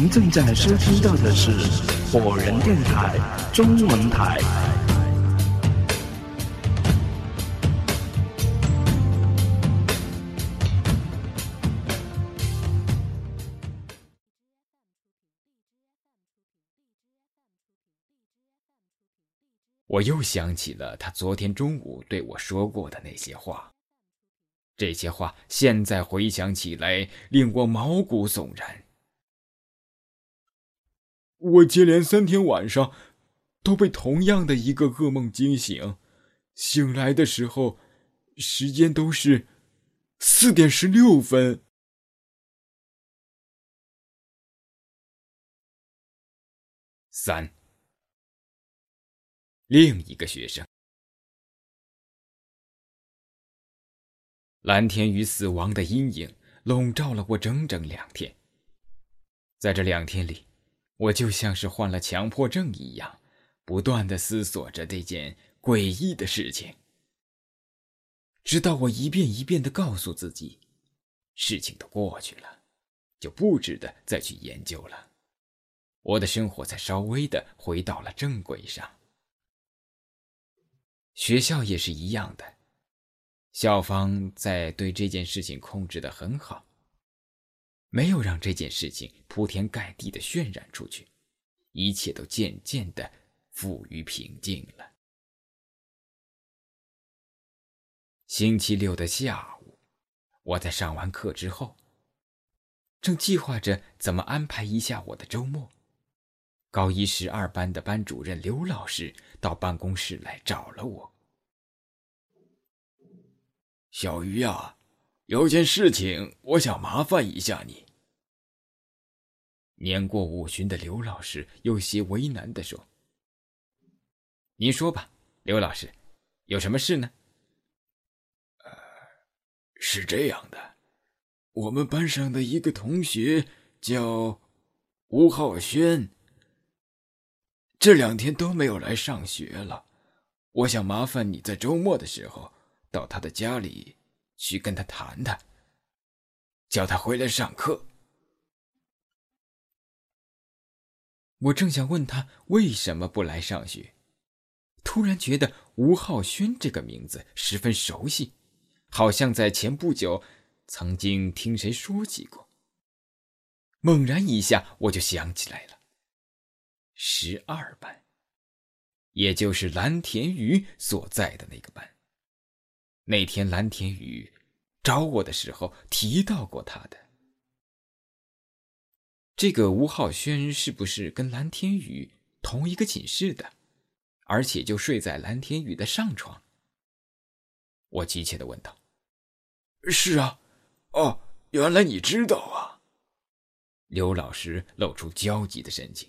您正在收听到的是火人电台中文台。我又想起了他昨天中午对我说过的那些话。这些话现在回想起来，令我毛骨悚然。我接连三天晚上都被同样的一个噩梦惊醒，醒来的时候，时间都是四点十六分。三，另一个学生。蓝天与死亡的阴影笼罩了我整整两天。在这两天里，我就像是患了强迫症一样，不断的思索着这件诡异的事情，直到我一遍一遍的告诉自己，事情都过去了，就不值得再去研究了，我的生活才稍微的回到了正轨上。学校也是一样的。校方在对这件事情控制的很好，没有让这件事情铺天盖地的渲染出去，一切都渐渐的富于平静了。星期六的下午，我在上完课之后，正计划着怎么安排一下我的周末，高一十二班的班主任刘老师到办公室来找了我。小鱼呀，有件事情我想麻烦一下你。年过五旬的刘老师有些为难的说：“您说吧，刘老师，有什么事呢？”“，是这样的，我们班上的一个同学叫吴浩轩，这两天都没有来上学了。我想麻烦你在周末的时候。”到他的家里去跟他谈谈，叫他回来上课。我正想问他为什么不来上学，突然觉得吴浩轩这个名字十分熟悉，好像在前不久曾经听谁说起过。猛然一下，我就想起来了，十二班，也就是蓝田鱼所在的那个班。那天蓝天宇找我的时候提到过他的。这个吴浩轩是不是跟蓝天宇同一个寝室的，而且就睡在蓝天宇的上床？我急切的问道。是啊，哦，原来你知道啊。刘老师露出焦急的神情。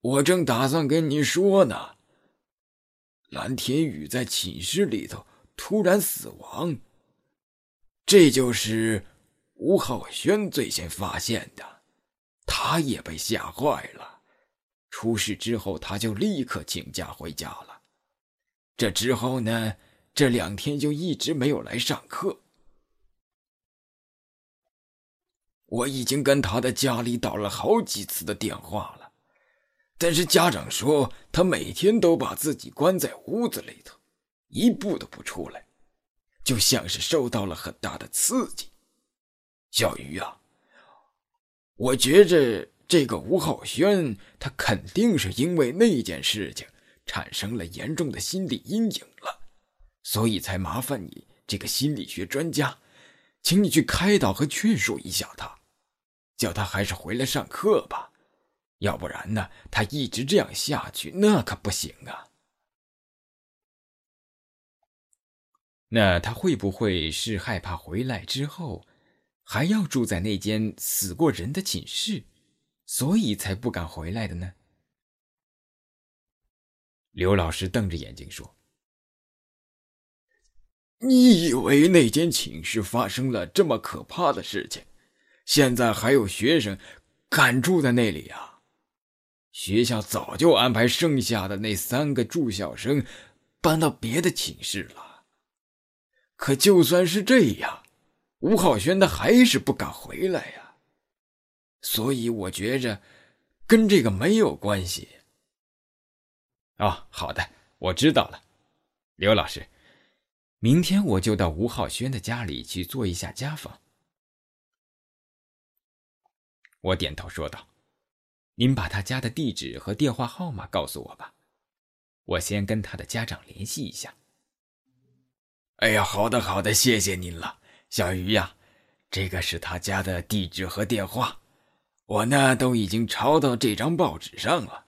我正打算跟你说呢。蓝天宇在寝室里头。突然死亡，这就是吴浩轩最先发现的，他也被吓坏了。出事之后，他就立刻请假回家了。这之后呢，这两天就一直没有来上课。我已经跟他的家里打了好几次的电话了，但是家长说他每天都把自己关在屋子里头。一步都不出来，就像是受到了很大的刺激。小鱼啊，我觉着这个吴浩轩他肯定是因为那件事情产生了严重的心理阴影了，所以才麻烦你这个心理学专家，请你去开导和劝说一下他，叫他还是回来上课吧，要不然呢，他一直这样下去那可不行啊。那他会不会是害怕回来之后还要住在那间死过人的寝室，所以才不敢回来的呢？刘老师瞪着眼睛说：“你以为那间寝室发生了这么可怕的事情，现在还有学生敢住在那里啊？学校早就安排剩下的那三个住校生搬到别的寝室了。”可就算是这样，吴浩轩他还是不敢回来呀。所以我觉着跟这个没有关系。哦，好的，我知道了，刘老师，明天我就到吴浩轩的家里去做一下家访。我点头说道：“您把他家的地址和电话号码告诉我吧，我先跟他的家长联系一下。”哎呀，好的好的，谢谢您了，小鱼呀，这个是他家的地址和电话，我呢都已经抄到这张报纸上了。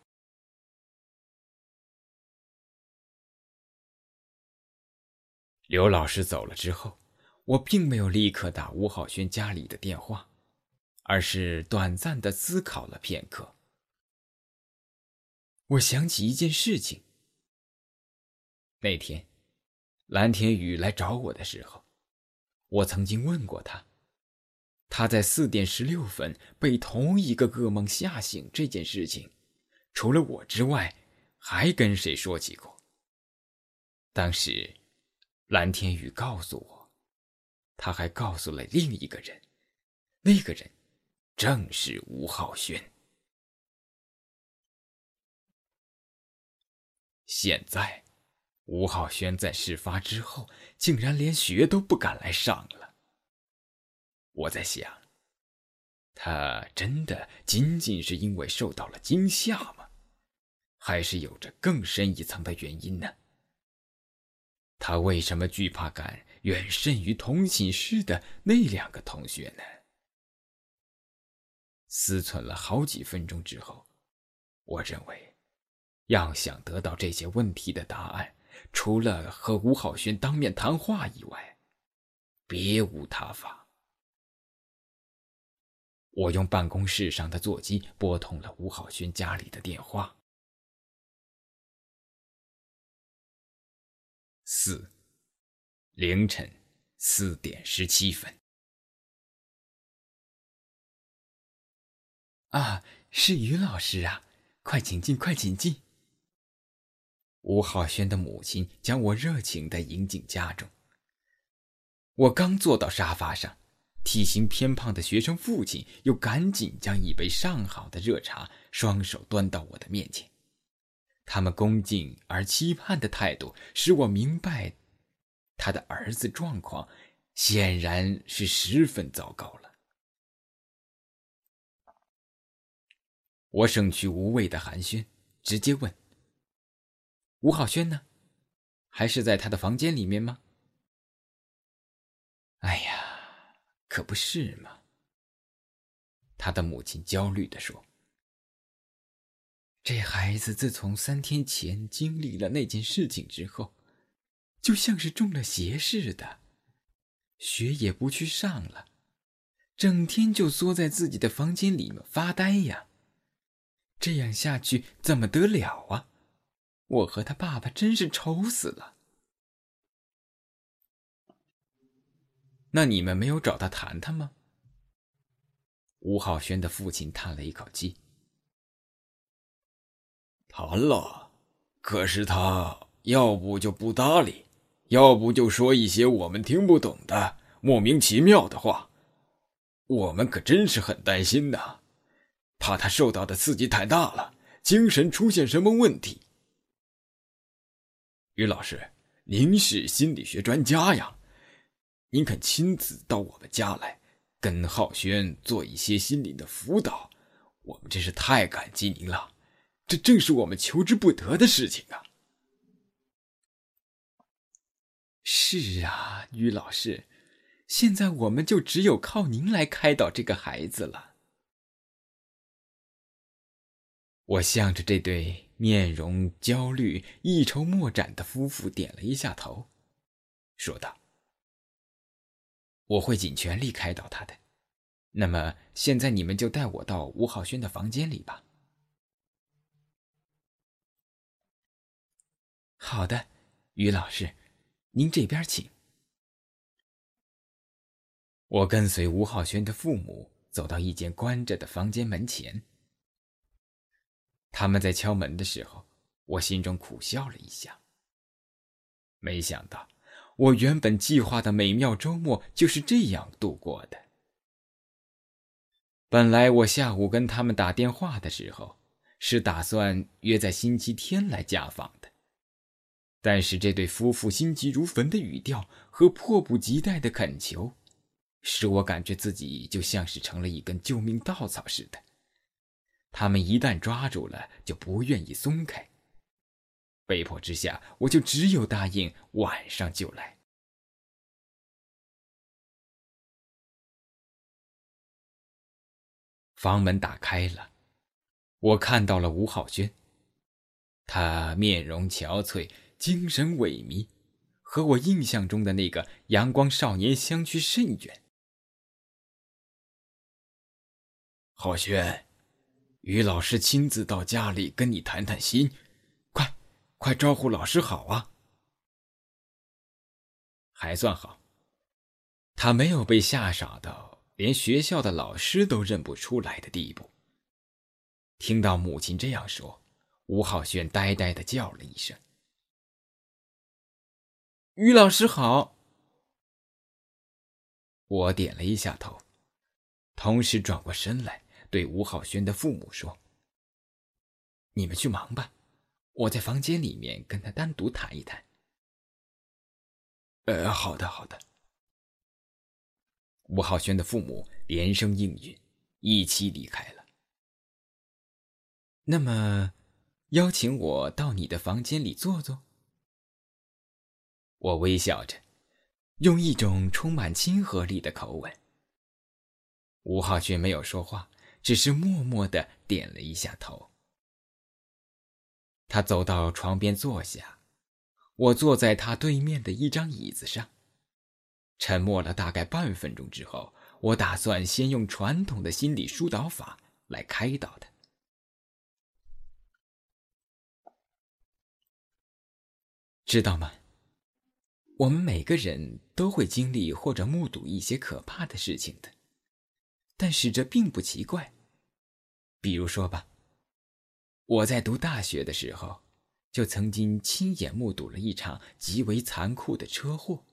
刘老师走了之后，我并没有立刻打吴浩轩家里的电话，而是短暂的思考了片刻。我想起一件事情。那天，蓝天宇来找我的时候，我曾经问过他，他在四点十六分被同一个噩梦吓醒这件事情，除了我之外，还跟谁说起过？当时。蓝天宇告诉我，他还告诉了另一个人，那个人正是吴浩轩。现在，吴浩轩在事发之后，竟然连学都不敢来上了。我在想，他真的仅仅是因为受到了惊吓吗？还是有着更深一层的原因呢？他为什么惧怕感远甚于同寝室的那两个同学呢？思忖了好几分钟之后，我认为，要想得到这些问题的答案，除了和吴浩轩当面谈话以外，别无他法。我用办公室上的座机拨通了吴浩轩家里的电话。四，凌晨四点十七分。啊，是于老师啊，快请进，快请进。吴浩轩的母亲将我热情的迎进家中。我刚坐到沙发上，体型偏胖的学生父亲又赶紧将一杯上好的热茶双手端到我的面前。他们恭敬而期盼的态度，使我明白，他的儿子状况显然是十分糟糕了。我省去无谓的寒暄，直接问：“吴浩轩呢？还是在他的房间里面吗？”“哎呀，可不是嘛。”他的母亲焦虑的说。这孩子自从三天前经历了那件事情之后，就像是中了邪似的，学也不去上了，整天就缩在自己的房间里面发呆呀。这样下去怎么得了啊？我和他爸爸真是愁死了。那你们没有找他谈谈吗？吴浩轩的父亲叹了一口气。谈了，可是他要不就不搭理，要不就说一些我们听不懂的莫名其妙的话。我们可真是很担心呐，怕他受到的刺激太大了，精神出现什么问题。于老师，您是心理学专家呀，您肯亲自到我们家来，跟浩轩做一些心理的辅导，我们真是太感激您了。这正是我们求之不得的事情啊！是啊，于老师，现在我们就只有靠您来开导这个孩子了。我向着这对面容焦虑、一筹莫展的夫妇点了一下头，说道：“我会尽全力开导他的。那么，现在你们就带我到吴浩轩的房间里吧。”好的，于老师，您这边请。我跟随吴浩轩的父母走到一间关着的房间门前。他们在敲门的时候，我心中苦笑了一下。没想到，我原本计划的美妙周末就是这样度过的。本来我下午跟他们打电话的时候，是打算约在星期天来家访的。但是这对夫妇心急如焚的语调和迫不及待的恳求，使我感觉自己就像是成了一根救命稻草似的。他们一旦抓住了，就不愿意松开。被迫之下，我就只有答应晚上就来。房门打开了，我看到了吴浩轩。他面容憔悴。精神萎靡，和我印象中的那个阳光少年相去甚远。浩轩，于老师亲自到家里跟你谈谈心，快，快招呼老师好啊！还算好，他没有被吓傻到连学校的老师都认不出来的地步。听到母亲这样说，吴浩轩呆呆的叫了一声。于老师好。我点了一下头，同时转过身来对吴浩轩的父母说：“你们去忙吧，我在房间里面跟他单独谈一谈。”“呃，好的，好的。”吴浩轩的父母连声应允，一起离开了。那么，邀请我到你的房间里坐坐。我微笑着，用一种充满亲和力的口吻。吴浩轩没有说话，只是默默的点了一下头。他走到床边坐下，我坐在他对面的一张椅子上，沉默了大概半分钟之后，我打算先用传统的心理疏导法来开导他，知道吗？我们每个人都会经历或者目睹一些可怕的事情的，但是这并不奇怪。比如说吧，我在读大学的时候，就曾经亲眼目睹了一场极为残酷的车祸。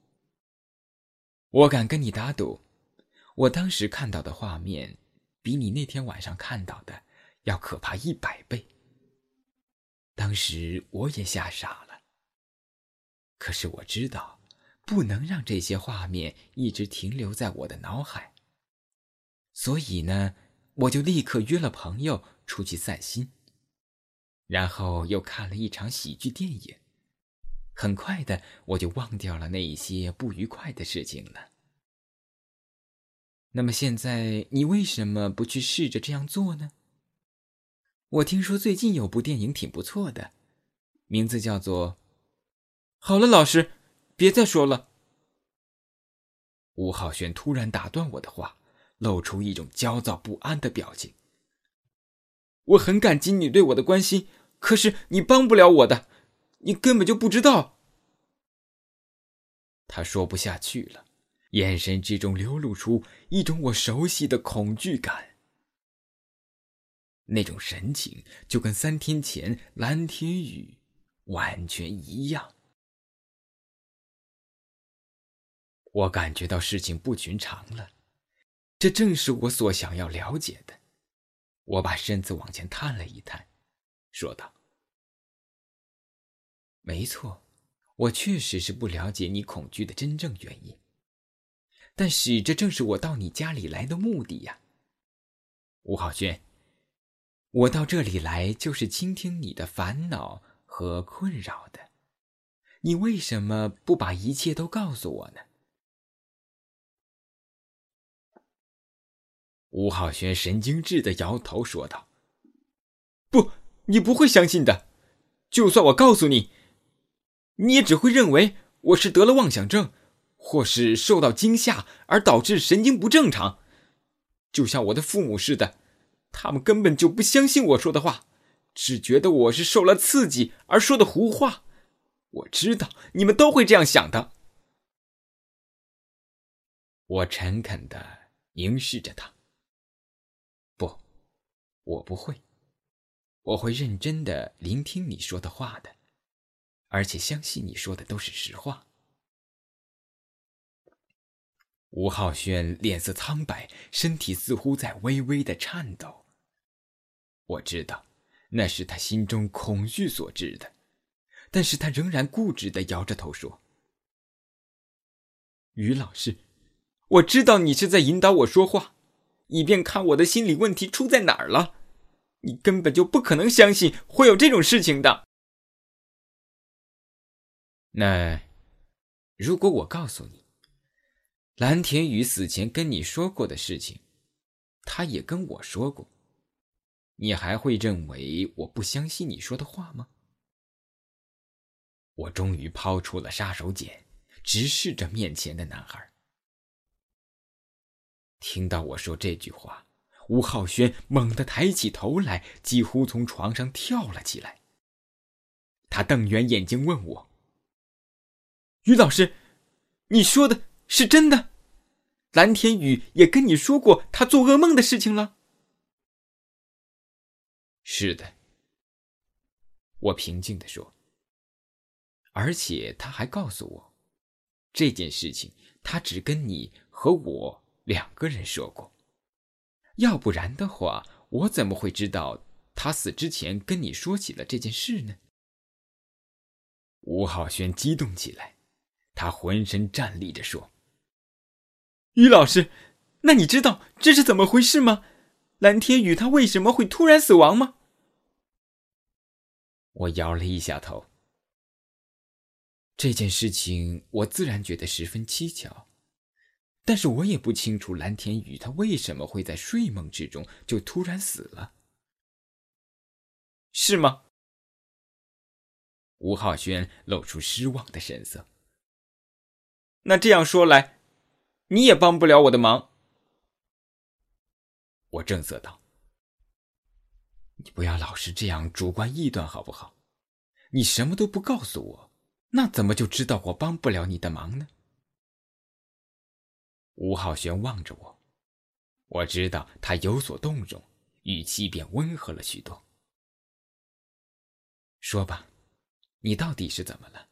我敢跟你打赌，我当时看到的画面，比你那天晚上看到的要可怕一百倍。当时我也吓傻了。可是我知道，不能让这些画面一直停留在我的脑海。所以呢，我就立刻约了朋友出去散心，然后又看了一场喜剧电影。很快的，我就忘掉了那一些不愉快的事情了。那么现在，你为什么不去试着这样做呢？我听说最近有部电影挺不错的，名字叫做……好了，老师，别再说了。吴浩轩突然打断我的话，露出一种焦躁不安的表情。我很感激你对我的关心，可是你帮不了我的，你根本就不知道。他说不下去了，眼神之中流露出一种我熟悉的恐惧感，那种神情就跟三天前蓝天雨完全一样。我感觉到事情不寻常了，这正是我所想要了解的。我把身子往前探了一探，说道：“没错，我确实是不了解你恐惧的真正原因。但是这正是我到你家里来的目的呀，吴浩轩。我到这里来就是倾听你的烦恼和困扰的。你为什么不把一切都告诉我呢？”吴浩轩神经质的摇头说道：“不，你不会相信的。就算我告诉你，你也只会认为我是得了妄想症，或是受到惊吓而导致神经不正常，就像我的父母似的，他们根本就不相信我说的话，只觉得我是受了刺激而说的胡话。我知道你们都会这样想的。”我诚恳的凝视着他。我不会，我会认真的聆听你说的话的，而且相信你说的都是实话。吴浩轩脸色苍白，身体似乎在微微的颤抖。我知道，那是他心中恐惧所致的，但是他仍然固执的摇着头说：“于老师，我知道你是在引导我说话，以便看我的心理问题出在哪儿了。你根本就不可能相信会有这种事情的。那，如果我告诉你……”蓝田雨死前跟你说过的事情，他也跟我说过。你还会认为我不相信你说的话吗？我终于抛出了杀手锏，直视着面前的男孩。听到我说这句话，吴浩轩猛地抬起头来，几乎从床上跳了起来。他瞪圆眼睛问我：“于老师，你说的？”是真的，蓝天宇也跟你说过他做噩梦的事情了。是的，我平静的说。而且他还告诉我，这件事情他只跟你和我两个人说过，要不然的话，我怎么会知道他死之前跟你说起了这件事呢？吴浩轩激动起来，他浑身站立着说。于老师，那你知道这是怎么回事吗？蓝天宇他为什么会突然死亡吗？我摇了一下头。这件事情我自然觉得十分蹊跷，但是我也不清楚蓝田宇他为什么会在睡梦之中就突然死了，是吗？吴浩轩露出失望的神色。那这样说来。你也帮不了我的忙，我正色道：“你不要老是这样主观臆断，好不好？你什么都不告诉我，那怎么就知道我帮不了你的忙呢？”吴浩轩望着我，我知道他有所动容，语气便温和了许多。说吧，你到底是怎么了？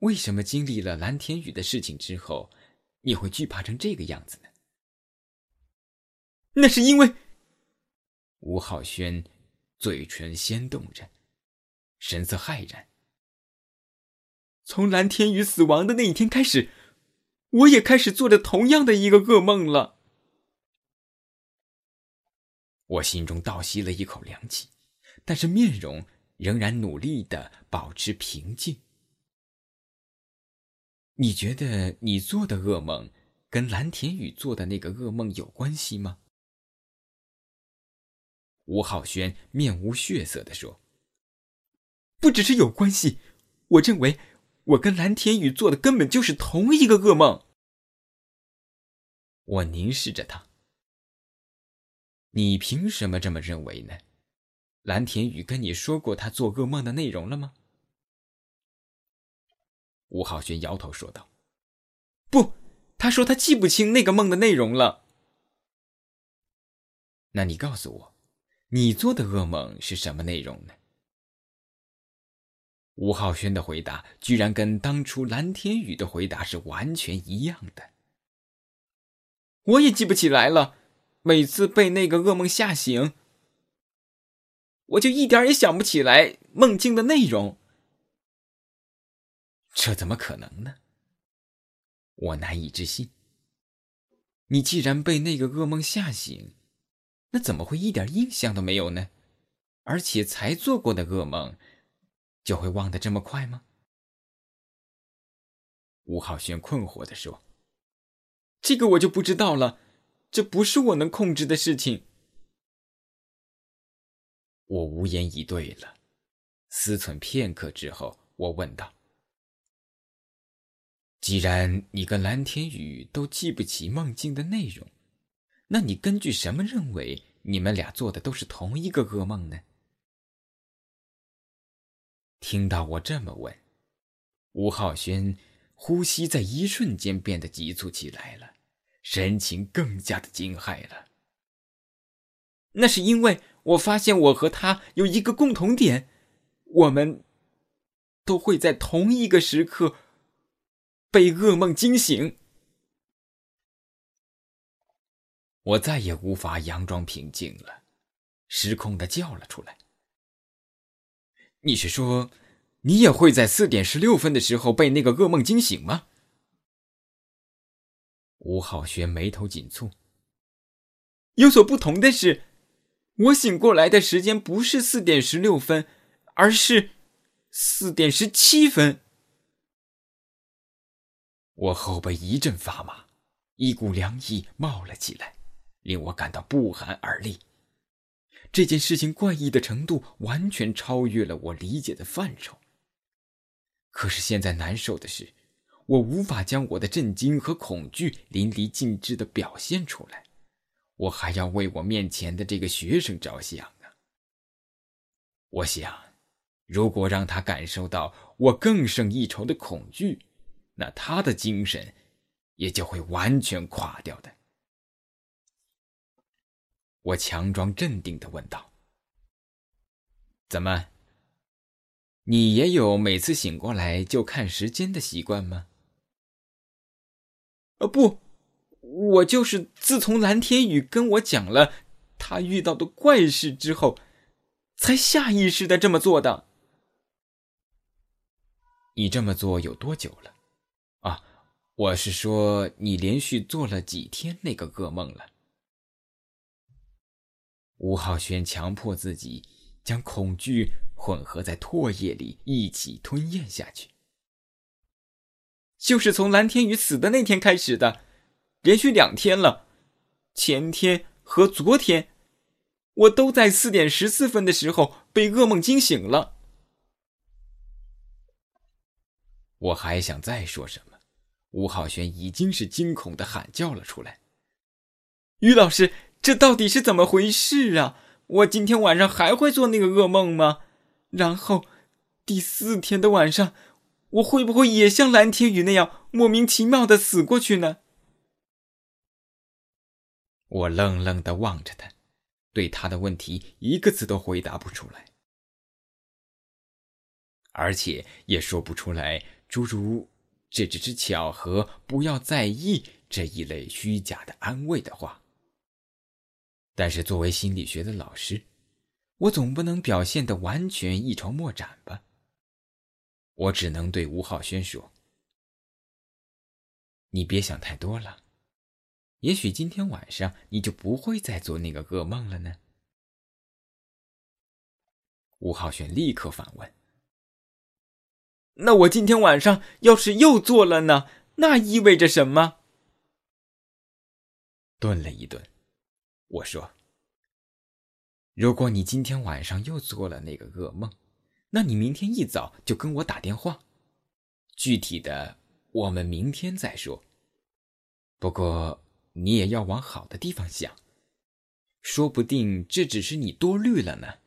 为什么经历了蓝天宇的事情之后？你会惧怕成这个样子呢？那是因为吴浩轩嘴唇先动着，神色骇然。从蓝天宇死亡的那一天开始，我也开始做着同样的一个噩梦了。我心中倒吸了一口凉气，但是面容仍然努力的保持平静。你觉得你做的噩梦跟蓝田宇做的那个噩梦有关系吗？吴浩轩面无血色的说：“不只是有关系，我认为我跟蓝田宇做的根本就是同一个噩梦。”我凝视着他：“你凭什么这么认为呢？蓝田雨跟你说过他做噩梦的内容了吗？”吴浩轩摇头说道：“不，他说他记不清那个梦的内容了。那你告诉我，你做的噩梦是什么内容呢？”吴浩轩的回答居然跟当初蓝天宇的回答是完全一样的。我也记不起来了，每次被那个噩梦吓醒，我就一点也想不起来梦境的内容。这怎么可能呢？我难以置信。你既然被那个噩梦吓醒，那怎么会一点印象都没有呢？而且才做过的噩梦，就会忘得这么快吗？吴浩轩困惑的说：“这个我就不知道了，这不是我能控制的事情。”我无言以对了。思忖片刻之后，我问道。既然你跟蓝天宇都记不起梦境的内容，那你根据什么认为你们俩做的都是同一个噩梦呢？听到我这么问，吴浩轩呼吸在一瞬间变得急促起来了，神情更加的惊骇了。那是因为我发现我和他有一个共同点，我们都会在同一个时刻。被噩梦惊醒。我再也无法佯装平静了，失控的叫了出来：“你是说，你也会在四点十六分的时候被那个噩梦惊醒吗？”吴浩轩眉头紧蹙。有所不同的是，我醒过来的时间不是四点十六分，而是四点十七分。我后背一阵发麻，一股凉意冒了起来。令我感到不寒而栗。这件事情怪异的程度完全超越了我理解的范畴。可是现在难受的是，我无法将我的震惊和恐惧淋漓尽致的表现出来，我还要为我面前的这个学生着想啊！我想，如果让他感受到我更胜一筹的恐惧，那他的精神也就会完全垮掉的。我强装镇定的问道：“怎么？你也有每次醒过来就看时间的习惯吗？”“呃，不，我就是自从蓝天宇跟我讲了他遇到的怪事之后，才下意识的这么做的。”“你这么做有多久了？”“啊，我是说你连续做了几天那个噩梦了？”吴浩轩强迫自己将恐惧混合在唾液里一起吞咽下去。就是从蓝天宇死的那天开始的，连续两天了，前天和昨天，我都在四点十四分的时候被噩梦惊醒了。我还想再说什么，吴浩轩已经是惊恐的喊叫了出来：“于老师！”这到底是怎么回事啊？我今天晚上还会做那个噩梦吗？然后第四天的晚上，我会不会也像蓝天宇那样莫名其妙的死过去呢？我愣愣的望着他，对他的问题一个字都回答不出来，而且也说不出来诸如“这只是巧合，不要在意”这一类虚假的安慰的话。但是作为心理学的老师，我总不能表现的完全一筹莫展吧。我只能对吴浩轩说：“你别想太多了，也许今天晚上你就不会再做那个噩梦了呢。”吴浩轩立刻反问：“那我今天晚上要是又做了呢？那意味着什么？”顿了一顿。我说：“如果你今天晚上又做了那个噩梦，那你明天一早就跟我打电话。具体的，我们明天再说。不过你也要往好的地方想，说不定这只是你多虑了呢。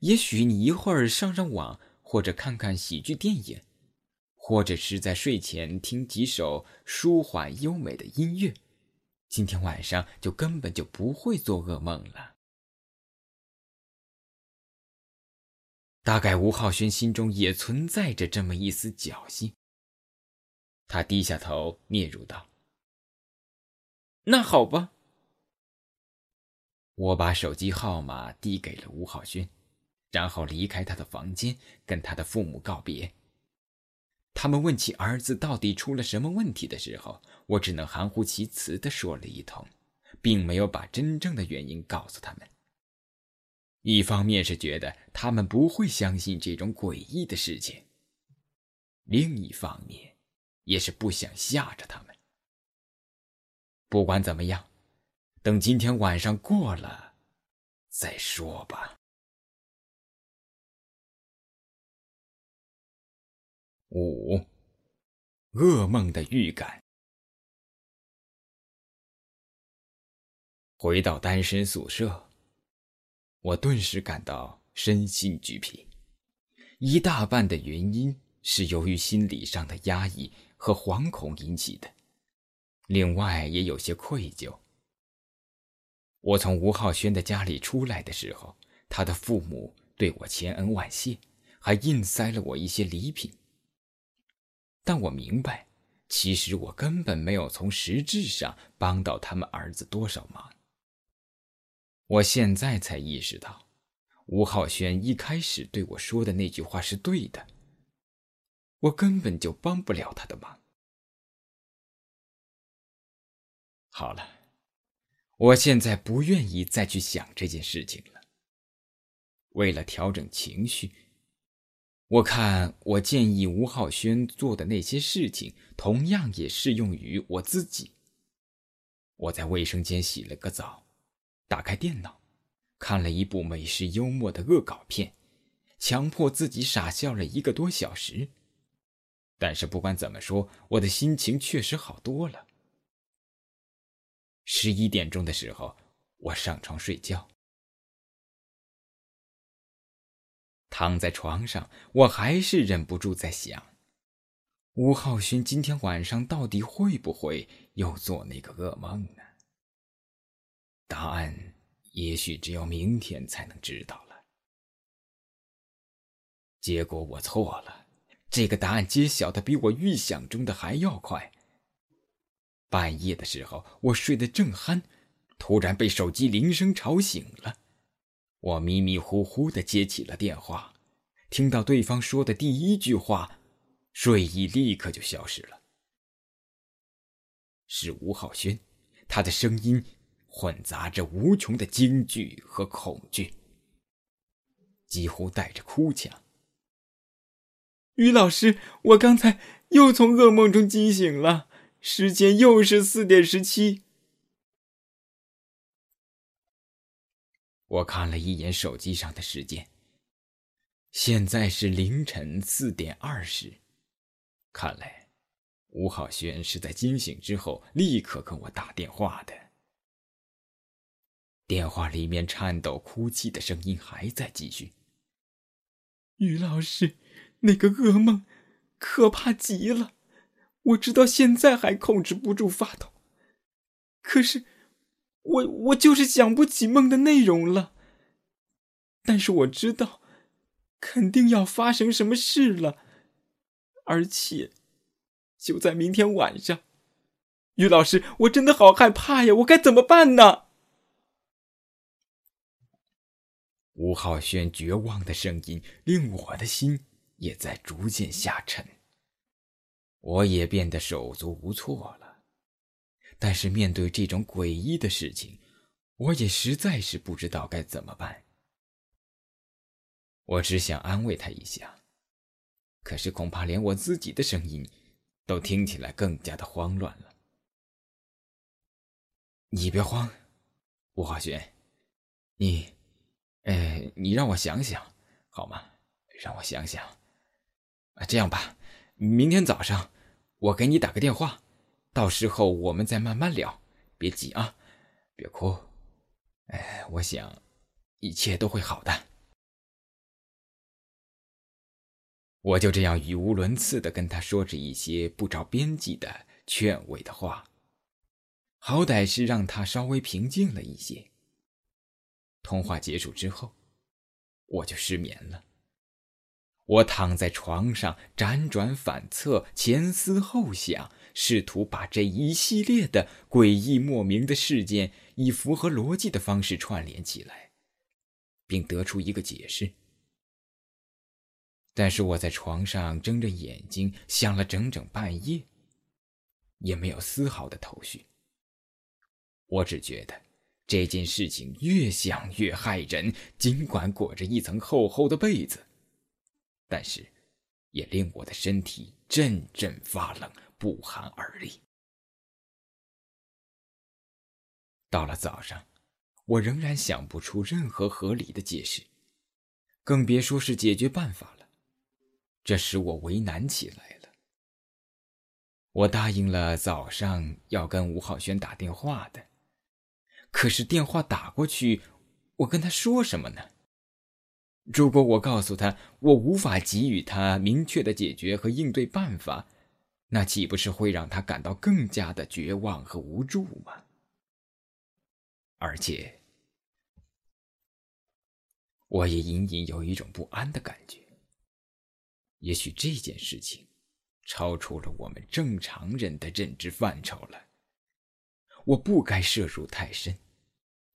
也许你一会儿上上网，或者看看喜剧电影，或者是在睡前听几首舒缓优美的音乐。”今天晚上就根本就不会做噩梦了。大概吴浩轩心中也存在着这么一丝侥幸。他低下头，嗫嚅道：“那好吧。”我把手机号码递给了吴浩轩，然后离开他的房间，跟他的父母告别。他们问起儿子到底出了什么问题的时候，我只能含糊其辞的说了一通，并没有把真正的原因告诉他们。一方面是觉得他们不会相信这种诡异的事情，另一方面也是不想吓着他们。不管怎么样，等今天晚上过了再说吧。五，噩梦的预感。回到单身宿舍，我顿时感到身心俱疲。一大半的原因是由于心理上的压抑和惶恐引起的，另外也有些愧疚。我从吴浩轩的家里出来的时候，他的父母对我千恩万谢，还硬塞了我一些礼品。但我明白，其实我根本没有从实质上帮到他们儿子多少忙。我现在才意识到，吴浩轩一开始对我说的那句话是对的。我根本就帮不了他的忙。好了，我现在不愿意再去想这件事情了。为了调整情绪，我看我建议吴浩轩做的那些事情，同样也适用于我自己。我在卫生间洗了个澡，打开电脑，看了一部美式幽默的恶搞片，强迫自己傻笑了一个多小时。但是不管怎么说，我的心情确实好多了。十一点钟的时候，我上床睡觉，躺在床上，我还是忍不住在想：吴浩勋今天晚上到底会不会又做那个噩梦呢？答案也许只有明天才能知道了。结果我错了。这个答案揭晓的比我预想中的还要快。半夜的时候，我睡得正酣，突然被手机铃声吵醒了。我迷迷糊糊的接起了电话，听到对方说的第一句话，睡意立刻就消失了。是吴浩轩，他的声音混杂着无穷的惊惧和恐惧，几乎带着哭腔。于老师，我刚才又从噩梦中惊醒了，时间又是四点十七。我看了一眼手机上的时间，现在是凌晨四点二十。看来，吴浩轩是在惊醒之后立刻跟我打电话的。电话里面颤抖、哭泣的声音还在继续。于老师。那个噩梦，可怕极了！我直到现在还控制不住发抖。可是，我我就是想不起梦的内容了。但是我知道，肯定要发生什么事了，而且，就在明天晚上。于老师，我真的好害怕呀！我该怎么办呢？吴浩轩绝望的声音令我的心。也在逐渐下沉，我也变得手足无措了。但是面对这种诡异的事情，我也实在是不知道该怎么办。我只想安慰他一下，可是恐怕连我自己的声音都听起来更加的慌乱了。你别慌，吴浩轩，你，哎，你让我想想好吗？让我想想。啊这样吧，明天早上我给你打个电话，到时候我们再慢慢聊，别急啊，别哭。哎，我想一切都会好的。我就这样语无伦次的跟他说着一些不着边际的劝慰的话，好歹是让他稍微平静了一些。通话结束之后，我就失眠了。我躺在床上，辗转反侧，前思后想，试图把这一系列的诡异莫名的事件以符合逻辑的方式串联起来，并得出一个解释。但是我在床上睁着眼睛想了整整半夜，也没有丝毫的头绪。我只觉得这件事情越想越害人，尽管裹着一层厚厚的被子。但是，也令我的身体阵阵发冷，不寒而栗。到了早上，我仍然想不出任何合理的解释，更别说是解决办法了。这使我为难起来了。我答应了早上要跟吴浩轩打电话的，可是电话打过去，我跟他说什么呢？如果我告诉他我无法给予他明确的解决和应对办法，那岂不是会让他感到更加的绝望和无助吗？而且，我也隐隐有一种不安的感觉。也许这件事情超出了我们正常人的认知范畴了。我不该涉入太深，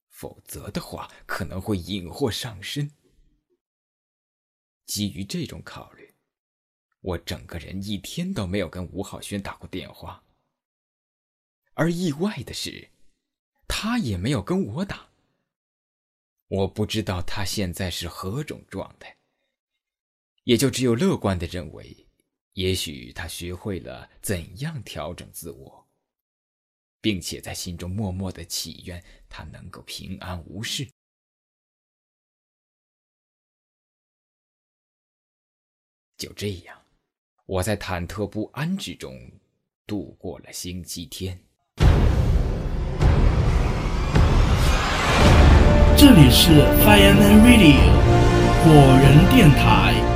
否则的话可能会引祸上身。基于这种考虑，我整个人一天都没有跟吴浩轩打过电话。而意外的是，他也没有跟我打。我不知道他现在是何种状态，也就只有乐观的认为，也许他学会了怎样调整自我，并且在心中默默的祈愿他能够平安无事。就这样，我在忐忑不安之中度过了星期天。这里是 Fireman Radio 火人电台。